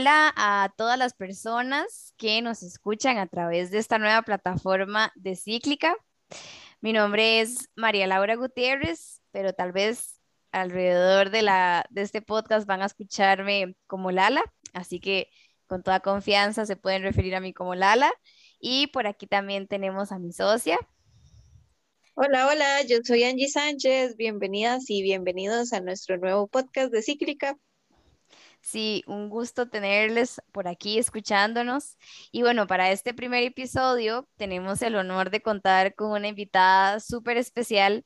Hola a todas las personas que nos escuchan a través de esta nueva plataforma de Cíclica. Mi nombre es María Laura Gutiérrez, pero tal vez alrededor de, la, de este podcast van a escucharme como Lala, así que con toda confianza se pueden referir a mí como Lala. Y por aquí también tenemos a mi socia. Hola, hola, yo soy Angie Sánchez. Bienvenidas y bienvenidos a nuestro nuevo podcast de Cíclica. Sí, un gusto tenerles por aquí escuchándonos. Y bueno, para este primer episodio tenemos el honor de contar con una invitada súper especial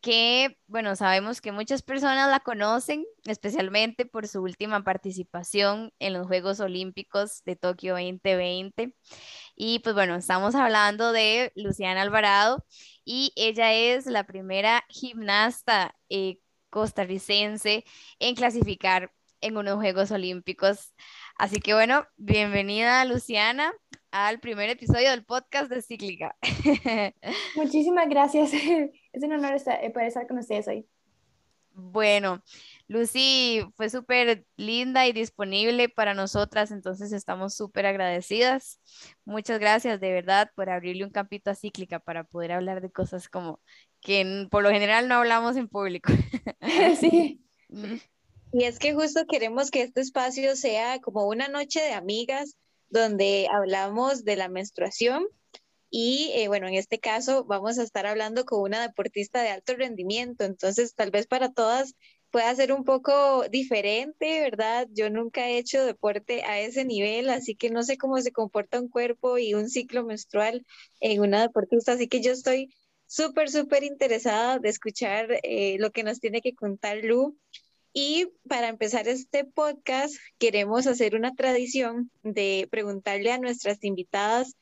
que, bueno, sabemos que muchas personas la conocen, especialmente por su última participación en los Juegos Olímpicos de Tokio 2020. Y pues bueno, estamos hablando de Luciana Alvarado y ella es la primera gimnasta eh, costarricense en clasificar en unos Juegos Olímpicos. Así que bueno, bienvenida Luciana al primer episodio del podcast de Cíclica. Muchísimas gracias. Es un honor estar, eh, poder estar con ustedes hoy. Bueno, Lucy fue súper linda y disponible para nosotras, entonces estamos súper agradecidas. Muchas gracias de verdad por abrirle un campito a Cíclica para poder hablar de cosas como que por lo general no hablamos en público. Sí. Y es que justo queremos que este espacio sea como una noche de amigas donde hablamos de la menstruación y eh, bueno, en este caso vamos a estar hablando con una deportista de alto rendimiento, entonces tal vez para todas pueda ser un poco diferente, ¿verdad? Yo nunca he hecho deporte a ese nivel, así que no sé cómo se comporta un cuerpo y un ciclo menstrual en una deportista, así que yo estoy súper, súper interesada de escuchar eh, lo que nos tiene que contar Lu. Y para empezar este podcast, queremos hacer una tradición de preguntarle a nuestras invitadas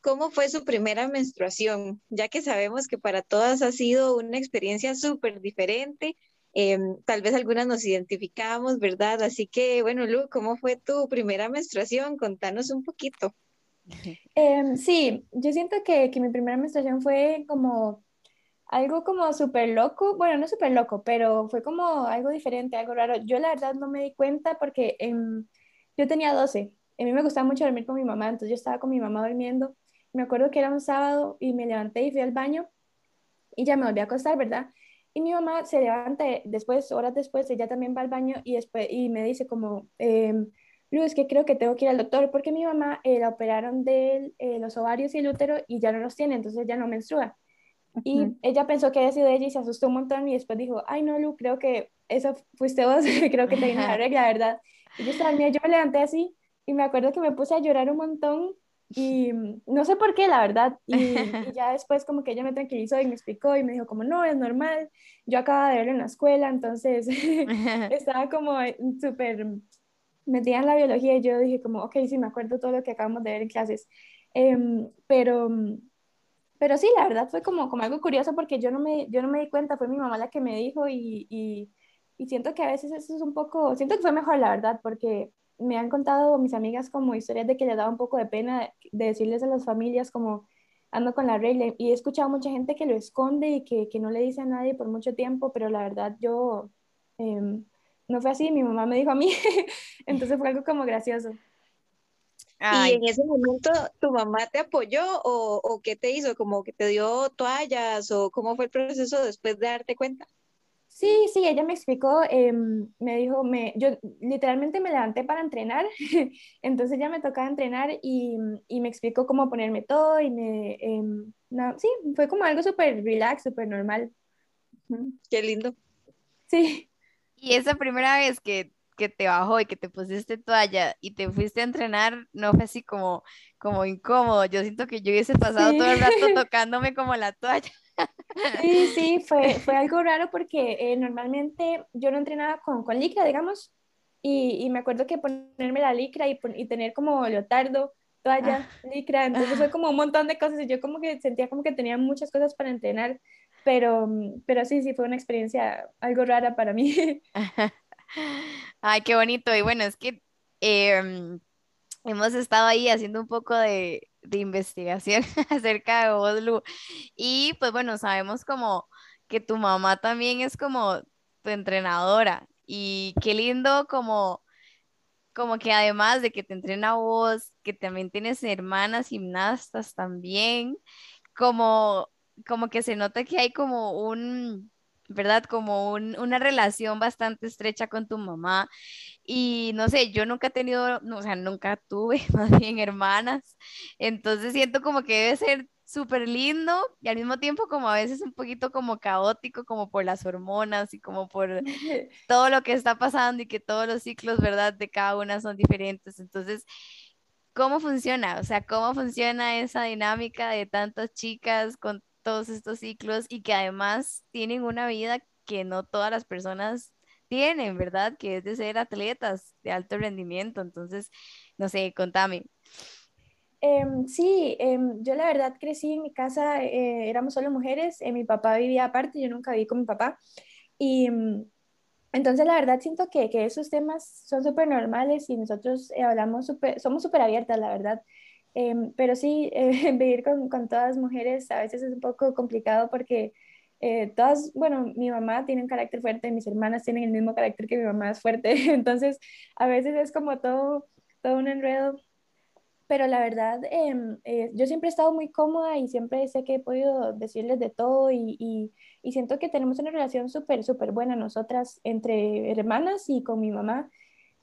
cómo fue su primera menstruación, ya que sabemos que para todas ha sido una experiencia súper diferente. Em, tal vez algunas nos identificamos, ¿verdad? Así que, bueno, Lu, ¿cómo fue tu primera menstruación? Contanos un poquito. Em, sí, yo siento que, que mi primera menstruación fue como algo como súper loco, bueno, no súper loco, pero fue como algo diferente, algo raro. Yo la verdad no me di cuenta porque yo tenía 12, a mí me gustaba mucho dormir con mi mamá, entonces yo estaba con mi mamá durmiendo. Me acuerdo que era un sábado y me levanté y fui al baño y ya me volví a acostar, ¿verdad? Y mi mamá se levanta después, horas después, ella también va al baño y, después, y me dice como, eh, Luz, que creo que tengo que ir al doctor porque mi mamá eh, la operaron de eh, los ovarios y el útero y ya no los tiene, entonces ya no menstrua. Y ella pensó que había sido ella y se asustó un montón y después dijo, ay no, Lu, creo que eso fuiste vos, creo que te vino la regla, ¿verdad? Y yo estaba, yo me levanté así y me acuerdo que me puse a llorar un montón y no sé por qué, la verdad. Y, ya después como que ella me tranquilizó y me explicó y me dijo como, no, es normal, yo acababa de verlo en la escuela, entonces estaba como súper metida en la biología y yo dije como, ok, sí, me acuerdo todo lo que acabamos de ver en clases. Em, pero pero sí, la verdad fue como, como algo curioso porque yo no, me, yo no me di cuenta, fue mi mamá la que me dijo y, y, y siento que a veces eso es un poco, siento que fue mejor, la verdad, porque me han contado mis amigas como historias de que les daba un poco de pena de decirles a las familias como ando con la regla y he escuchado mucha gente que lo esconde y que, que no le dice a nadie por mucho tiempo, pero la verdad yo em, no fue así, mi mamá me dijo a mí, entonces fue algo como gracioso. ¿Y en ese momento tu mamá te apoyó o, o, qué te hizo? ¿Como que te dio toallas o cómo fue el proceso después de darte cuenta? Sí, sí, ella me explicó, em, me dijo, me, yo literalmente me levanté para entrenar, entonces ya me tocaba entrenar y, y, me explicó cómo ponerme todo y me, em, no, sí, fue como algo súper relax, súper normal. Qué lindo. Sí. Y esa primera vez que que te bajó y que te pusiste toalla y te fuiste a entrenar, no fue así como, como incómodo. Yo siento que yo hubiese pasado todo el rato tocándome como la toalla. Sí, sí, fue, fue algo raro porque eh, normalmente yo no entrenaba con, con licra, digamos, y, y, me acuerdo que ponerme la licra y, y tener como leotardo, toalla, ah. licra, entonces fue como un montón de cosas y yo como que sentía como que tenía muchas cosas para entrenar, pero, pero sí, sí, fue una experiencia algo rara para mí. Ay, qué bonito. Y bueno, es que em, hemos estado ahí haciendo un poco de, investigación acerca de Oslu. Y pues bueno, sabemos como que tu mamá también es como tu entrenadora. Y qué lindo como como que además de que te entrena vos, que también tienes hermanas gimnastas también, como, como que se nota que hay como un, ¿verdad? Como un, una relación bastante estrecha con tu mamá. Y no sé, yo nunca he tenido, no, o sea, nunca tuve más bien hermanas. Entonces siento como que debe ser súper lindo y al mismo tiempo como a veces un poquito como caótico, como por las hormonas y como por todo lo que está pasando y que todos los ciclos, ¿verdad? De cada una son diferentes. Entonces, ¿cómo funciona? O sea, ¿cómo funciona esa dinámica de tantas chicas con todos estos ciclos y que además tienen una vida que no todas las personas tienen, ¿verdad? Que es de ser atletas de alto rendimiento. Entonces, no sé, contame. Em, sí, em, yo la verdad crecí en mi casa, eh, éramos solo mujeres, eh, mi papá vivía aparte, yo nunca viví con mi papá. Y mm, entonces la verdad siento que, que esos temas son súper normales y nosotros eh, hablamos super, somos súper abiertas, la verdad. Em, pero sí, vivir con, con, todas mujeres a veces es un poco complicado porque todas, bueno, mi mamá tiene un carácter fuerte, mis hermanas tienen el mismo carácter que mi mamá es fuerte, entonces a veces es como todo, todo un enredo pero la verdad, em, eh, yo siempre he estado muy cómoda y siempre sé que he podido decirles de todo y, y, y siento que tenemos una relación súper, súper buena nosotras entre hermanas y con mi mamá.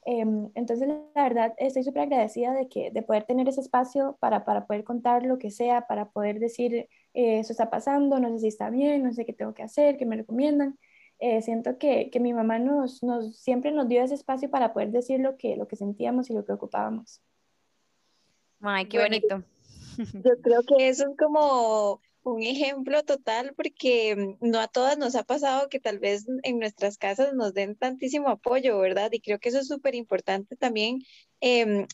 Em, entonces, la verdad, estoy súper agradecida de, que, de poder tener ese espacio para, para poder contar lo que sea, para poder decir, eh, eso está pasando, no sé si está bien, no sé qué tengo que hacer, qué me recomiendan. Eh, siento que, que, mi mamá nos, nos, siempre nos dio ese espacio para poder decir lo que, lo que sentíamos y lo que ocupábamos. Ay, qué bonito. Yo creo que eso es como un ejemplo total porque mm, no a todas nos ha pasado que tal vez en nuestras casas nos den tantísimo apoyo, ¿verdad? Y creo que eso es súper importante también eh,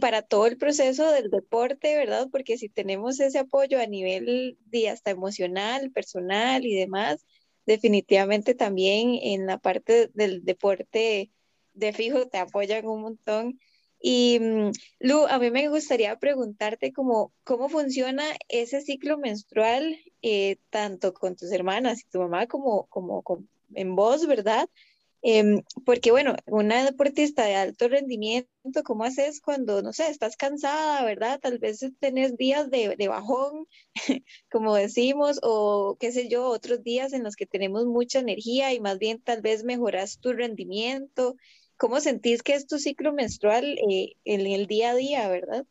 para todo el proceso del deporte, ¿verdad? Porque si tenemos ese apoyo a nivel de hasta emocional, personal y demás, definitivamente también en la parte del deporte de fijo te apoyan un montón. Y mm, Lu, a mí me gustaría preguntarte cómo, cómo funciona ese ciclo menstrual, eh, tanto con tus hermanas y tu mamá como, como, en vos, ¿verdad? Em, porque bueno, una deportista de alto rendimiento, ¿cómo haces cuando, no sé, estás cansada, ¿verdad? Tal vez tenés días de, de bajón, como decimos, o qué sé yo, otros días en los que tenemos mucha energía y más bien tal vez mejoras tu rendimiento. ¿Cómo sentís que es tu ciclo menstrual eh, en el día a día, verdad?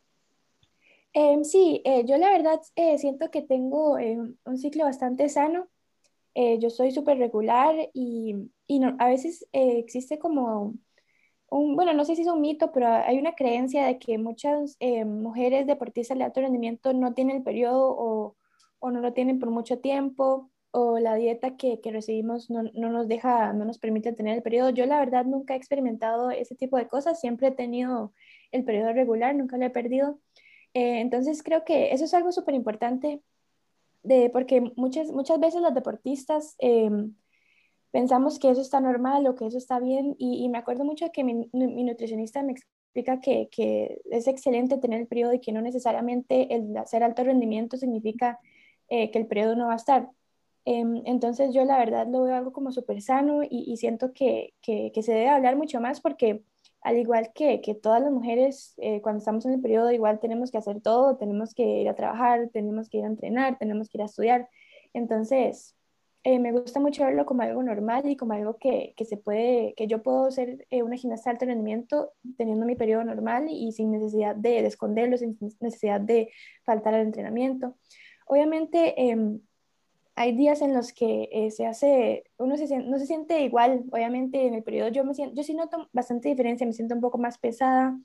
Em, sí, eh, yo la verdad eh, siento que tengo un ciclo bastante sano. yo soy súper regular y, a veces existe como un, bueno, no sé si es un mito, pero hay una creencia de que muchas mujeres deportistas de alto rendimiento no tienen el periodo o no lo tienen por mucho tiempo o la dieta que, que recibimos no, no, nos deja, no nos permite tener el periodo. Yo la verdad nunca he experimentado ese tipo de cosas, siempre he tenido el periodo regular, nunca lo he perdido. Eh, entonces creo que eso es algo súper importante porque muchas, muchas veces los deportistas em, pensamos que eso está normal o que eso está bien y, y me acuerdo mucho que mi, mi nutricionista me explica que, que, es excelente tener el periodo y que no necesariamente el hacer alto rendimiento significa eh, que el periodo no va a estar. Em, entonces yo la verdad lo veo algo como súper sano y, siento que, que, se debe hablar mucho más porque al igual que, que todas las mujeres eh, cuando estamos en el periodo igual tenemos que hacer todo, tenemos que ir a trabajar, tenemos que ir a entrenar, tenemos que ir a estudiar. Entonces eh, me gusta mucho verlo como algo normal y como algo que, que se puede, que yo puedo ser eh, una gimnasta de alto rendimiento teniendo mi periodo normal y sin necesidad de, de esconderlo, sin necesidad de faltar al entrenamiento. Obviamente, em, hay días en los que eh, se hace, uno se, no se siente igual, obviamente en el periodo. Yo me siento, yo sí noto bastante diferencia, me siento un poco más pesada,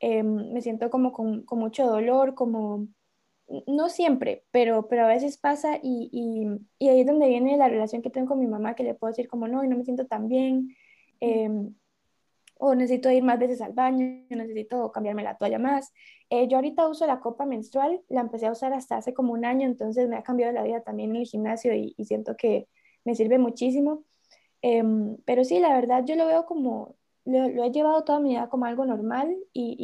em, me siento como con, con, mucho dolor, como, no siempre, pero, pero a veces pasa y, y, y, ahí es donde viene la relación que tengo con mi mamá, que le puedo decir como no, y no me siento tan bien, eh, o necesito ir más veces al baño, necesito cambiarme la toalla más. Eh, yo ahorita uso la copa menstrual, la empecé a usar hasta hace como un año, entonces me ha cambiado la vida también en el gimnasio y, siento que me sirve muchísimo. Em, pero sí, la verdad yo lo veo como, lo, he llevado toda mi vida como algo normal y,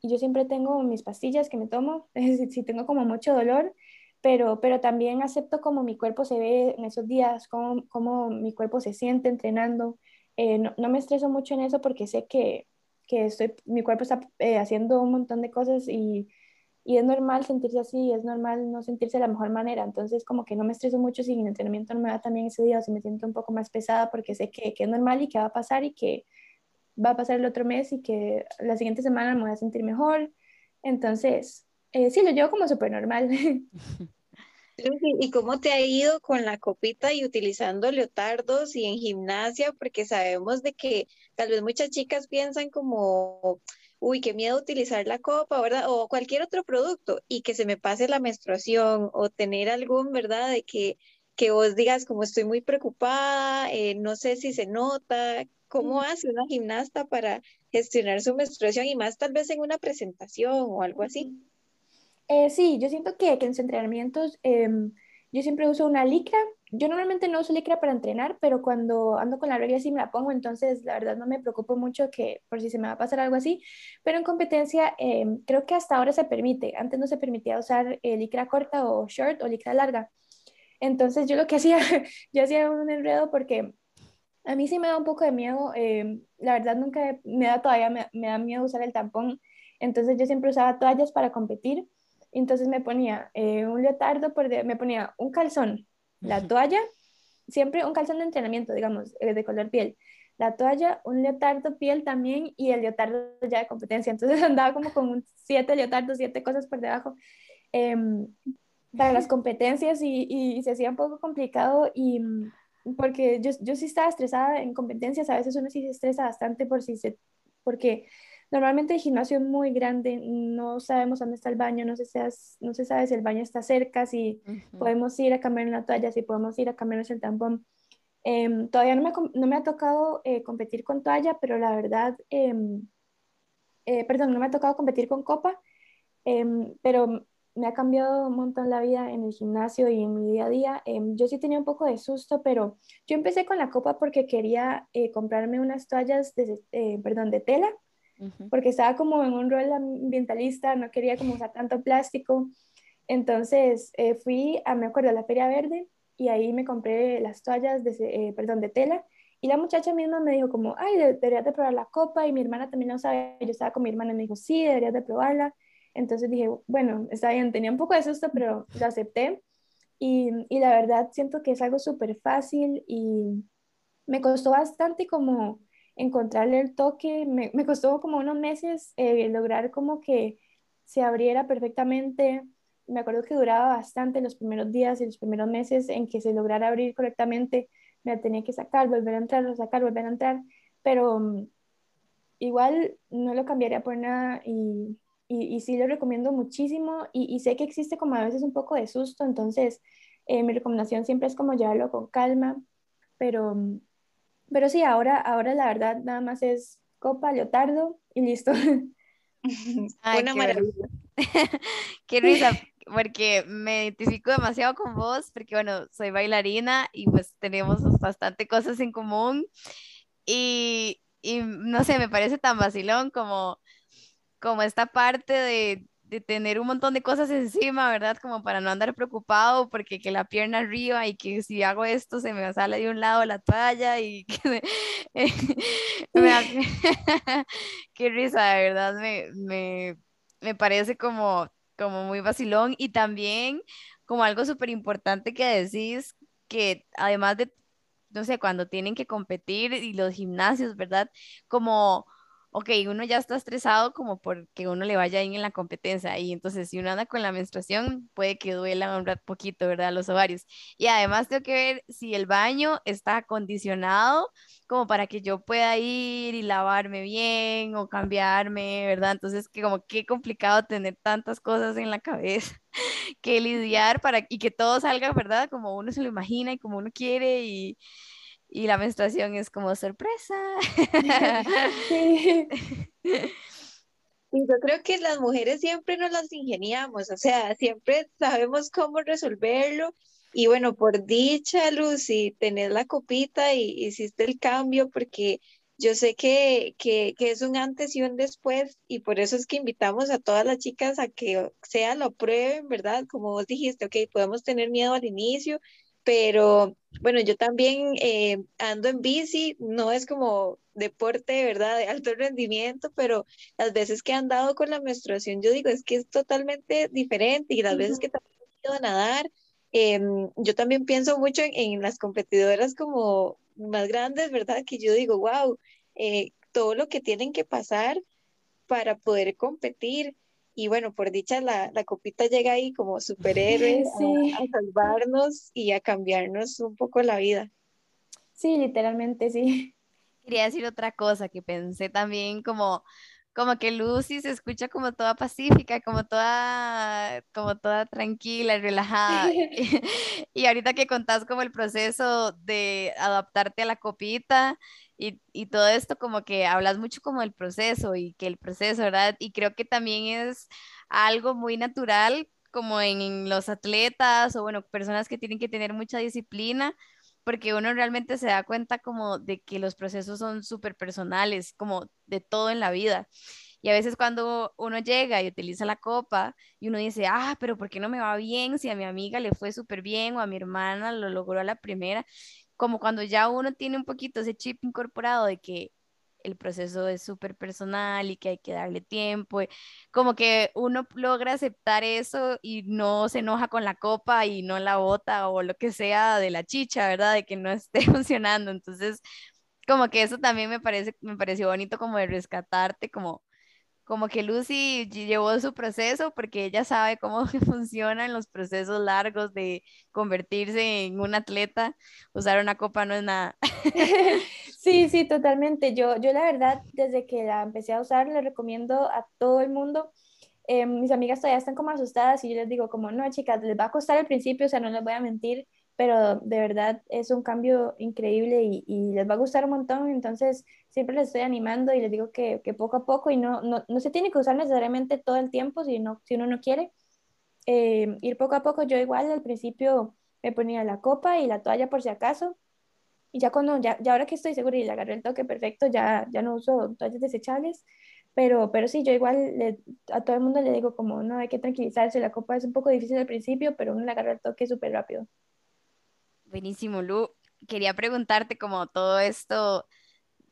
y, yo siempre tengo mis pastillas que me tomo, si tengo como mucho dolor, pero, pero también acepto como mi cuerpo se ve en esos días, cómo, cómo mi cuerpo se siente entrenando. Eh, no, me estreso mucho en eso porque sé que, que estoy, mi cuerpo está eh, haciendo un montón de cosas y, y, es normal sentirse así, es normal no sentirse de la mejor manera. Entonces, como que no me estreso mucho si el entrenamiento no me va también ese día o si me siento un poco más pesada porque sé que, que es normal y que va a pasar y que va a pasar el otro mes y que la siguiente semana me voy a sentir mejor. Entonces, eh, sí, lo llevo como súper normal. ¿Y cómo te ha ido con la copita y utilizando leotardos y en gimnasia? Porque sabemos de que tal vez muchas chicas piensan como, uy, qué miedo utilizar la copa, ¿verdad? O cualquier otro producto y que se me pase la menstruación o tener algún, ¿verdad? De que, que vos digas como estoy muy preocupada, eh, no sé si se nota. ¿Cómo hace una gimnasta para gestionar su menstruación y más tal vez en una presentación o algo así? Eh, sí, yo siento que, que en los entrenamientos em, yo siempre uso una licra. Yo normalmente no uso licra para entrenar, pero cuando ando con la regla sí me la pongo, entonces la verdad no me preocupo mucho que por si se me va a pasar algo así. Pero en competencia em, creo que hasta ahora se permite. Antes no se permitía usar eh, licra corta o short o licra larga. Entonces yo lo que hacía, yo hacía un enredo porque a mí sí me da un poco de miedo. Em, la verdad nunca me da todavía, me, me da miedo usar el tampón. Entonces yo siempre usaba toallas para competir entonces me ponía eh, un leotardo, por me ponía un calzón, la toalla, siempre un calzón de entrenamiento, digamos, eh, de color piel. La toalla, un leotardo piel también y el leotardo ya de competencia. Entonces andaba como con siete leotardos, siete cosas por debajo em, para las competencias y, y, se hacía un poco complicado y porque yo, yo sí estaba estresada en competencias, a veces uno sí se estresa bastante por si se, porque Normalmente el gimnasio es muy grande, no sabemos dónde está el baño, no se, no se sabe si el baño está cerca, si podemos ir a cambiar la toalla, si podemos ir a cambiarnos el tampón. Em, todavía no me, no me, ha tocado eh, competir con toalla, pero la verdad, em, eh, perdón, no me ha tocado competir con copa, em, pero me ha cambiado un montón la vida en el gimnasio y en mi día a día. yo sí tenía un poco de susto, pero yo empecé con la copa porque quería eh, comprarme unas toallas de, perdón, de tela porque estaba como en un rol ambientalista, no quería como usar tanto plástico. Entonces eh, fui a, me acuerdo, a la Feria Verde y ahí me compré las toallas de, eh, perdón, de tela. Y la muchacha misma me dijo como, ay, deberías de probar la copa y mi hermana también lo sabe, yo estaba con mi hermana y me dijo, sí, deberías de probarla. Entonces dije, bueno, está bien, tenía un poco de susto, pero lo acepté. Y, y la verdad siento que es algo súper fácil y me costó bastante como encontrarle el toque. Me, me costó como unos meses eh, lograr como que se abriera perfectamente. Me acuerdo que duraba bastante los primeros días y los primeros meses en que se lograra abrir correctamente. Me tenía que sacar, volver a entrar, sacar, volver a entrar. Pero um, igual no lo cambiaría por nada y, y, sí lo recomiendo muchísimo. Y, sé que existe como a veces un poco de susto, entonces eh, mi recomendación siempre es como llevarlo con calma. Pero um, pero sí, ahora, ahora la verdad nada más es copa, leotardo y listo. Una maravilla. qué risa, porque me identifico demasiado con vos, porque bueno, soy bailarina y pues tenemos bastante cosas en común. Y, y no sé, me parece tan vacilón como, como esta parte de, de tener un montón de cosas encima, ¿verdad? Como para no andar preocupado porque que la pierna arriba y que si hago esto se me sale de un lado la toalla y que me, qué risa, de verdad, me, me, me parece como, como muy vacilón y también como algo súper importante que decís que además de, no sé, cuando tienen que competir y los gimnasios, ¿verdad? Como ok, uno ya está estresado como porque uno le vaya bien en la competencia y entonces si uno anda con la menstruación puede que duela un poquito, ¿verdad? Los ovarios. Y además tengo que ver si el baño está acondicionado como para que yo pueda ir y lavarme bien o cambiarme, ¿verdad? Entonces que como qué complicado tener tantas cosas en la cabeza que lidiar para y que todo salga, ¿verdad? Como uno se lo imagina y como uno quiere y y la menstruación es como sorpresa. Sí. yo creo que las mujeres siempre nos las ingeniamos, o sea, siempre sabemos cómo resolverlo. Y bueno, por dicha, Lucy, tener la copita y hiciste el cambio porque yo sé que, que, que, es un antes y un después y por eso es que invitamos a todas las chicas a que sea lo prueben, ¿verdad? Como vos dijiste, ok, podemos tener miedo al inicio, pero bueno, yo también eh, ando en bici, no es como deporte, ¿verdad? De alto rendimiento, pero las veces que he andado con la menstruación, yo digo, es que es totalmente diferente y las veces que también he ido a nadar, em, yo también pienso mucho en, las competidoras como más grandes, ¿verdad? Que yo digo, wow, eh, todo lo que tienen que pasar para poder competir. Y bueno, por dicha, la, copita llega ahí como superhéroe a, salvarnos y a cambiarnos un poco la vida. Sí, literalmente, sí. Quería decir otra cosa que pensé también como como que Lucy se escucha como toda pacífica, como toda, como toda tranquila y relajada. y, ahorita que contás como el proceso de adaptarte a la copita y, todo esto, como que hablas mucho como del proceso y que el proceso, ¿verdad? Y creo que también es algo muy natural como en los atletas o bueno, personas que tienen que tener mucha disciplina porque uno realmente se da cuenta como de que los procesos son súper personales, como de todo en la vida. Y a veces cuando uno llega y utiliza la copa y uno dice, ah, pero ¿por qué no me va bien si a mi amiga le fue súper bien o a mi hermana lo logró a la primera? Como cuando ya uno tiene un poquito ese chip incorporado de que el proceso es súper personal y que hay que darle tiempo. Como que uno logra aceptar eso y no se enoja con la copa y no la bota o lo que sea de la chicha, ¿verdad? De que no esté funcionando. Entonces, como que eso también me parece, me pareció bonito como de rescatarte, como como que Lucy llevó su proceso porque ella sabe cómo funcionan los procesos largos de convertirse en un atleta. Usar una copa no es nada. Sí, sí, totalmente. Yo, yo la verdad, desde que la empecé a usar, le recomiendo a todo el mundo. Eh, mis amigas todavía están como asustadas y yo les digo como, no, chicas, les va a costar al principio, o sea, no les voy a mentir, pero de verdad es un cambio increíble y, les va a gustar un montón. Entonces, siempre les estoy animando y les digo que, que poco a poco y no, no, no, se tiene que usar necesariamente todo el tiempo si, no, si uno no quiere. Eh, ir poco a poco, yo igual al principio me ponía la copa y la toalla por si acaso. Y ya cuando, ya, ya ahora que estoy segura y le agarré el toque perfecto, ya, ya no uso toallas desechables. Pero, pero sí, yo igual a todo el mundo le digo como, no, hay que tranquilizarse, la copa es un poco difícil al principio, pero uno le agarra el toque súper rápido. Buenísimo, Lu. Quería preguntarte como todo esto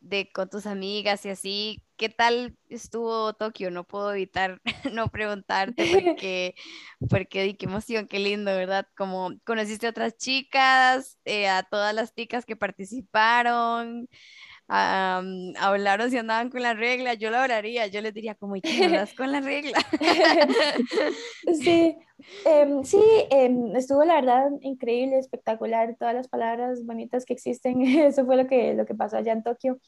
de con tus amigas y así, ¿qué tal estuvo Tokio? No puedo evitar no preguntarte porque, porque qué emoción, qué lindo, ¿verdad? Como conociste a otras chicas, eh, a todas las chicas que participaron, hablaron si andaban con la regla, yo lo hablaría, yo les diría como, ¿y qué andas con la regla? sí, em, sí, em, estuvo la verdad increíble, espectacular, todas las palabras bonitas que existen, eso fue lo que, lo que pasó allá en Tokio.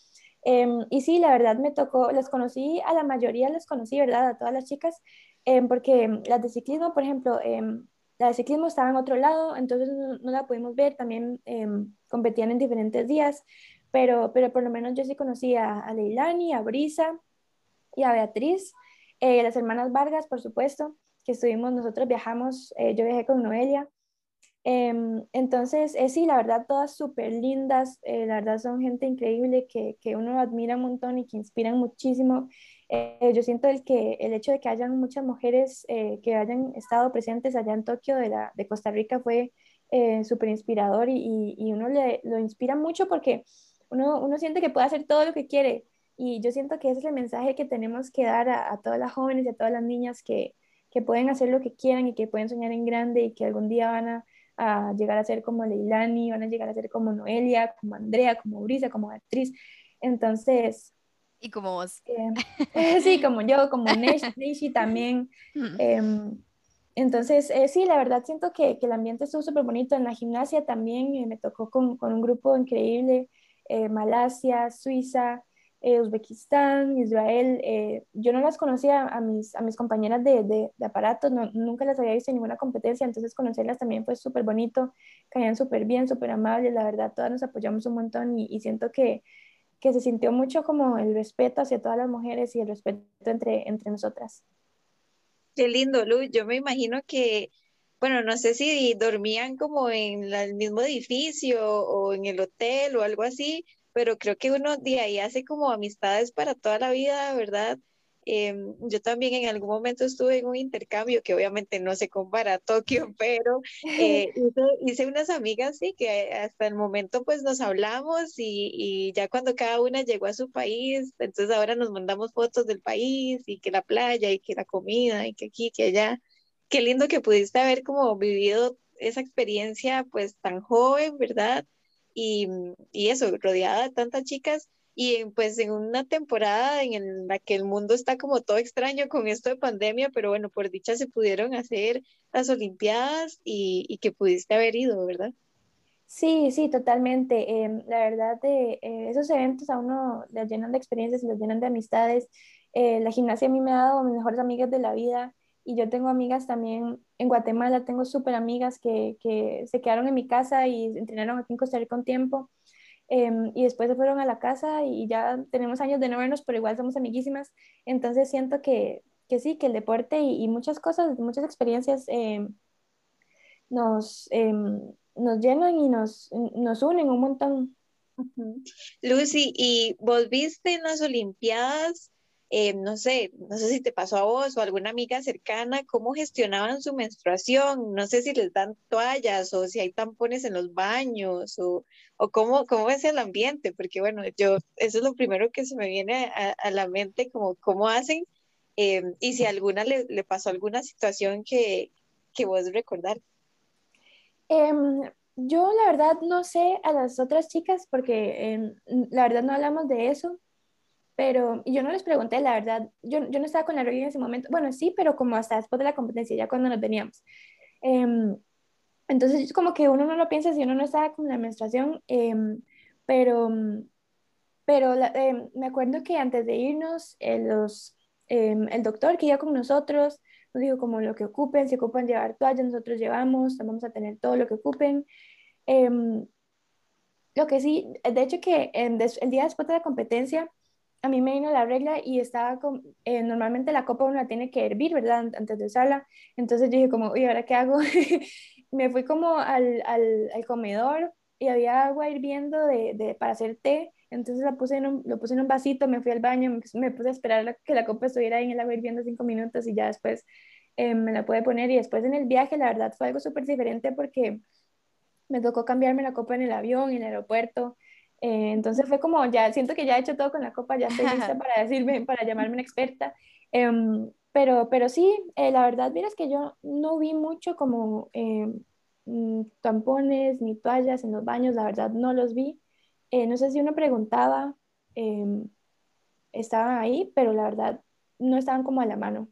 Em, y sí, la verdad me tocó, las conocí, a la mayoría las conocí, ¿verdad? A todas las chicas, porque las de ciclismo, por ejemplo, la de ciclismo estaba en otro lado, entonces no, no la pudimos ver, también competían en diferentes días pero, pero por lo menos yo sí conocí a, Leilani, a Brisa y a Beatriz, eh, las hermanas Vargas, por supuesto, que estuvimos, nosotros viajamos, eh, yo viajé con Noelia. Em, entonces, eh, sí, la verdad, todas súper lindas, la verdad son gente increíble que, que, uno admira un montón y que inspiran muchísimo. yo siento el, que, el hecho de que hayan muchas mujeres que hayan estado presentes allá en Tokio de, la, de Costa Rica fue súper inspirador y, y, uno le, lo inspira mucho porque uno, siente que puede hacer todo lo que quiere. Y yo siento que ese es el mensaje que tenemos que dar a, todas las jóvenes y a todas las niñas que, pueden hacer lo que quieran y que pueden soñar en grande y que algún día van a, llegar a ser como Leilani, van a llegar a ser como Noelia, como Andrea, como Brisa, como actriz. Entonces... Y como vos. Eh, sí, como yo, como Nishi también. Em, entonces, eh, sí, la verdad siento que, el ambiente estuvo súper bonito. En la gimnasia también eh, me tocó con, con, un grupo increíble. Eh, Malasia, Suiza, eh, Uzbekistán, Israel. Eh, yo no las conocía a mis, a mis compañeras de, de, aparatos, nunca las había visto en ninguna competencia, entonces conocerlas también fue súper bonito, caían súper bien, súper amables, la verdad, todas nos apoyamos un montón y, siento que, que, se sintió mucho como el respeto hacia todas las mujeres y el respeto entre, entre nosotras. Qué lindo, Lu. Yo me imagino que bueno, no sé si dormían como en el mismo edificio o en el hotel o algo así, pero creo que uno de ahí hace como amistades para toda la vida, ¿verdad? Em, yo también en algún momento estuve en un intercambio que obviamente no se compara a Tokio, pero eh, hice, unas amigas, sí, que hasta el momento pues nos hablamos y, y, ya cuando cada una llegó a su país, entonces ahora nos mandamos fotos del país y que la playa y que la comida y que aquí, que allá. Qué lindo que pudiste haber como vivido esa experiencia pues tan joven, ¿verdad? Y, y eso, rodeada de tantas chicas y pues en una temporada en la que el mundo está como todo extraño con esto de pandemia, pero bueno, por dicha se pudieron hacer las Olimpiadas y, que pudiste haber ido, ¿verdad? Sí, sí, totalmente. Em, la verdad, de eh, esos eventos a uno le llenan de experiencias, les llenan de amistades. Eh, la gimnasia a mí me ha dado mis mejores amigas de la vida y yo tengo amigas también en Guatemala, tengo súper amigas que, que se quedaron en mi casa y entrenaron aquí en Costa Rica un tiempo Em, y después se fueron a la casa y ya tenemos años de no vernos, pero igual somos amiguísimas. Entonces siento que, que sí, que el deporte y, muchas cosas, muchas experiencias em, nos, em, nos llenan y nos, nos unen un montón. Lucy, ¿y volviste en las Olimpiadas eh, no sé, no sé si te pasó a vos o a alguna amiga cercana, cómo gestionaban su menstruación, no sé si les dan toallas o si hay tampones en los baños o, o cómo, cómo es el ambiente, porque bueno, yo, eso es lo primero que se me viene a, la mente, como cómo hacen eh, y si a alguna le, le, pasó alguna situación que, que vos recordar. Em, yo la verdad no sé a las otras chicas porque em, la verdad no hablamos de eso, pero yo no les pregunté, la verdad, yo, yo no estaba con la regla en ese momento, bueno, sí, pero como hasta después de la competencia, ya cuando nos veníamos. Eh, entonces, como que uno no lo piensa si uno no estaba con la menstruación, em, pero, pero em, me acuerdo que antes de irnos, eh, los, el doctor que iba con nosotros nos dijo como lo que ocupen, si ocupan llevar toallas, nosotros llevamos, vamos a tener todo lo que ocupen. lo que sí, de hecho que el día después de la competencia, a mí me vino la regla y estaba con, eh, normalmente la copa uno la tiene que hervir, ¿verdad? Antes de usarla. Entonces dije como, uy, ¿ahora qué hago? me fui como al, al, al, comedor y había agua hirviendo de, de, para hacer té. Entonces la puse en un, lo puse en un vasito, me fui al baño, me, puse a esperar que la copa estuviera ahí en el agua hirviendo cinco minutos y ya después eh, me la pude poner. Y después en el viaje, la verdad, fue algo súper diferente porque me tocó cambiarme la copa en el avión, en el aeropuerto. Eh, entonces fue como, ya siento que ya he hecho todo con la copa, ya estoy lista para decirme, para llamarme una experta. Em, pero, pero sí, eh, la verdad, mira, es que yo no vi mucho como em, mm, tampones ni toallas en los baños, la verdad no los vi. Eh, no sé si uno preguntaba, em, estaban ahí, pero la verdad no estaban como a la mano.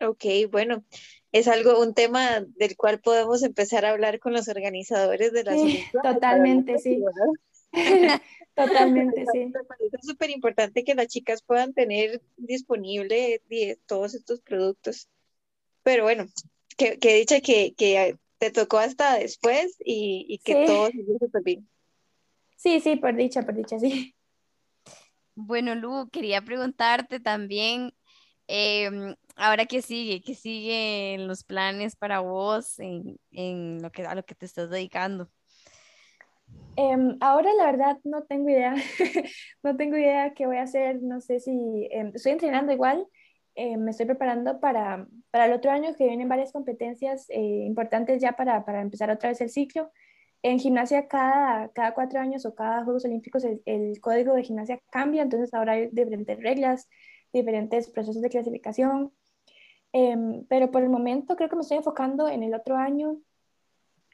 Ok, bueno, es algo, un tema del cual podemos empezar a hablar con los organizadores de las sí, Totalmente, sí. totalmente, sí. Es súper importante que las chicas puedan tener disponible todos estos productos. Pero bueno, que, que dicha que, que, te tocó hasta después y, y que todo se súper bien. Sí, sí, por dicha, por dicha, sí. Bueno, Lu, quería preguntarte también, Em, ahora qué sigue, qué sigue en los planes para vos en, en, lo que, a lo que te estás dedicando. Em, ahora la verdad no tengo idea, no tengo idea qué voy a hacer, no sé si em, estoy entrenando igual, me estoy preparando para, para, el otro año que vienen varias competencias eh, importantes ya para, para, empezar otra vez el ciclo. En gimnasia cada, cada cuatro años o cada Juegos Olímpicos el, el código de gimnasia cambia, entonces ahora hay diferentes reglas, diferentes procesos de clasificación. Em, pero por el momento creo que me estoy enfocando en el otro año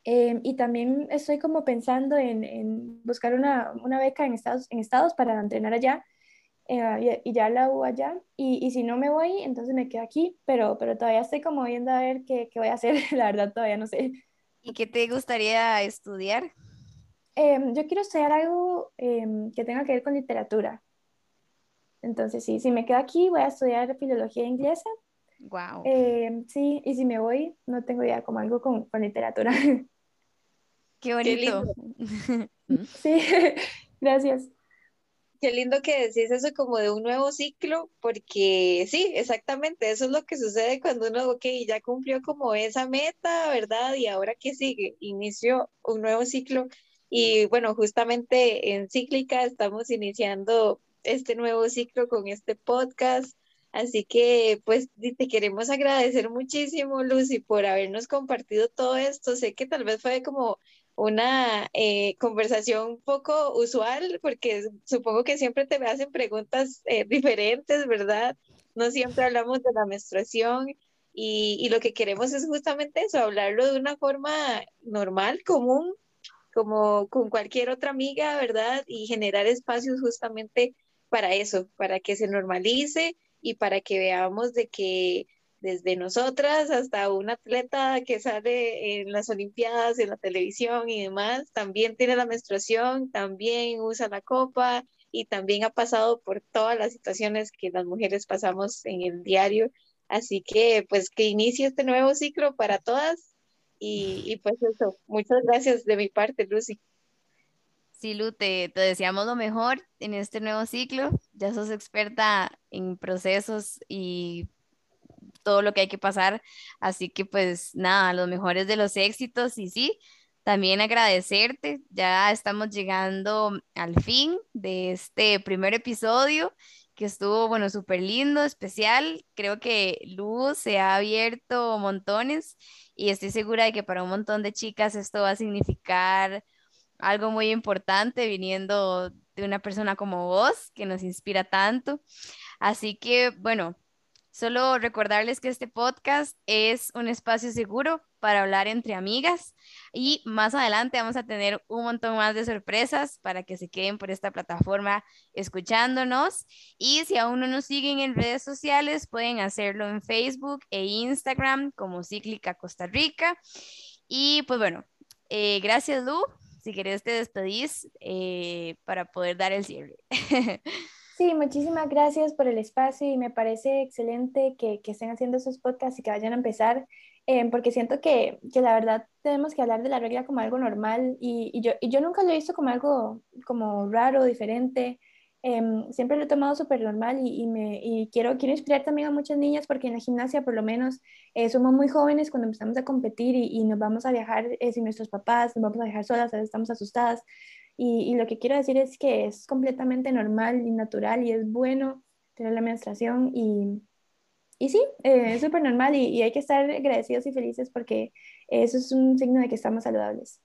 em, y también estoy como pensando en, en buscar una, una, beca en Estados, en Estados para entrenar allá eh, y, ya la hago allá. Y, y, si no me voy, entonces me quedo aquí, pero, pero todavía estoy como viendo a ver qué, qué voy a hacer, la verdad todavía no sé. ¿Y qué te gustaría estudiar? Em, yo quiero estudiar algo que tenga que ver con literatura. Entonces, sí, si me quedo aquí, voy a estudiar filología inglesa. Wow. Eh, sí, y si me voy, no tengo idea, como algo con, con literatura. Qué bonito. sí, gracias. Qué lindo que decís eso como de un nuevo ciclo, porque sí, exactamente, eso es lo que sucede cuando uno, ok, ya cumplió como esa meta, ¿verdad? Y ahora qué sigue, inició un nuevo ciclo. Y bueno, justamente en Cíclica estamos iniciando este nuevo ciclo con este podcast. Así que pues te queremos agradecer muchísimo, Lucy, por habernos compartido todo esto. Sé que tal vez fue como una eh, conversación poco usual, porque supongo que siempre te hacen preguntas eh, diferentes, ¿verdad? No siempre hablamos de la menstruación y, y, lo que queremos es justamente eso, hablarlo de una forma normal, común, como con cualquier otra amiga, ¿verdad? Y generar espacios justamente para eso, para que se normalice y para que veamos de que desde nosotras hasta un atleta que sale en las Olimpiadas, en la televisión y demás, también tiene la menstruación, también usa la copa y también ha pasado por todas las situaciones que las mujeres pasamos en el diario. Así que pues que inicie este nuevo ciclo para todas y, pues eso, muchas gracias de mi parte, Lucy. Sí, Lu, te, te, deseamos lo mejor en este nuevo ciclo. Ya sos experta en procesos y todo lo que hay que pasar. Así que pues nada, los mejores de los éxitos y sí, también agradecerte. Ya estamos llegando al fin de este primer episodio que estuvo, bueno, súper lindo, especial. Creo que Luz se ha abierto montones y estoy segura de que para un montón de chicas esto va a significar algo muy importante viniendo de una persona como vos, que nos inspira tanto. Así que, bueno, Solo recordarles que este podcast es un espacio seguro para hablar entre amigas y más adelante vamos a tener un montón más de sorpresas para que se queden por esta plataforma escuchándonos. Y si aún no nos siguen en redes sociales pueden hacerlo en Facebook e Instagram como Cíclica Costa Rica. Y pues bueno, eh, gracias Lu, si querés te despedís eh, para poder dar el cierre. Sí, muchísimas gracias por el espacio y me parece excelente que, que estén haciendo esos podcasts y que vayan a empezar, eh, porque siento que, que, la verdad tenemos que hablar de la regla como algo normal y, y, yo, y yo nunca lo he visto como algo como raro, diferente. Em, siempre lo he tomado súper normal y, y, me, y quiero, quiero inspirar también a muchas niñas porque en la gimnasia por lo menos eh, somos muy jóvenes cuando empezamos a competir y, y nos vamos a viajar eh, sin nuestros papás, nos vamos a viajar solas, a veces estamos asustadas, y, lo que quiero decir es que es completamente normal y natural y es bueno tener la menstruación y, y sí, eh, es súper normal y, hay que estar agradecidos y felices porque eso es un signo de que estamos saludables.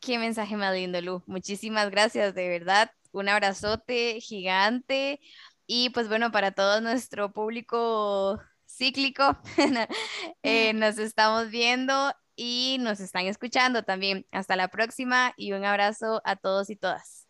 Qué mensaje más lindo, Lu. Muchísimas gracias, de verdad. Un abrazote gigante. Y pues bueno, para todo nuestro público cíclico, eh, nos estamos viendo y nos están escuchando también. Hasta la próxima y un abrazo a todos y todas.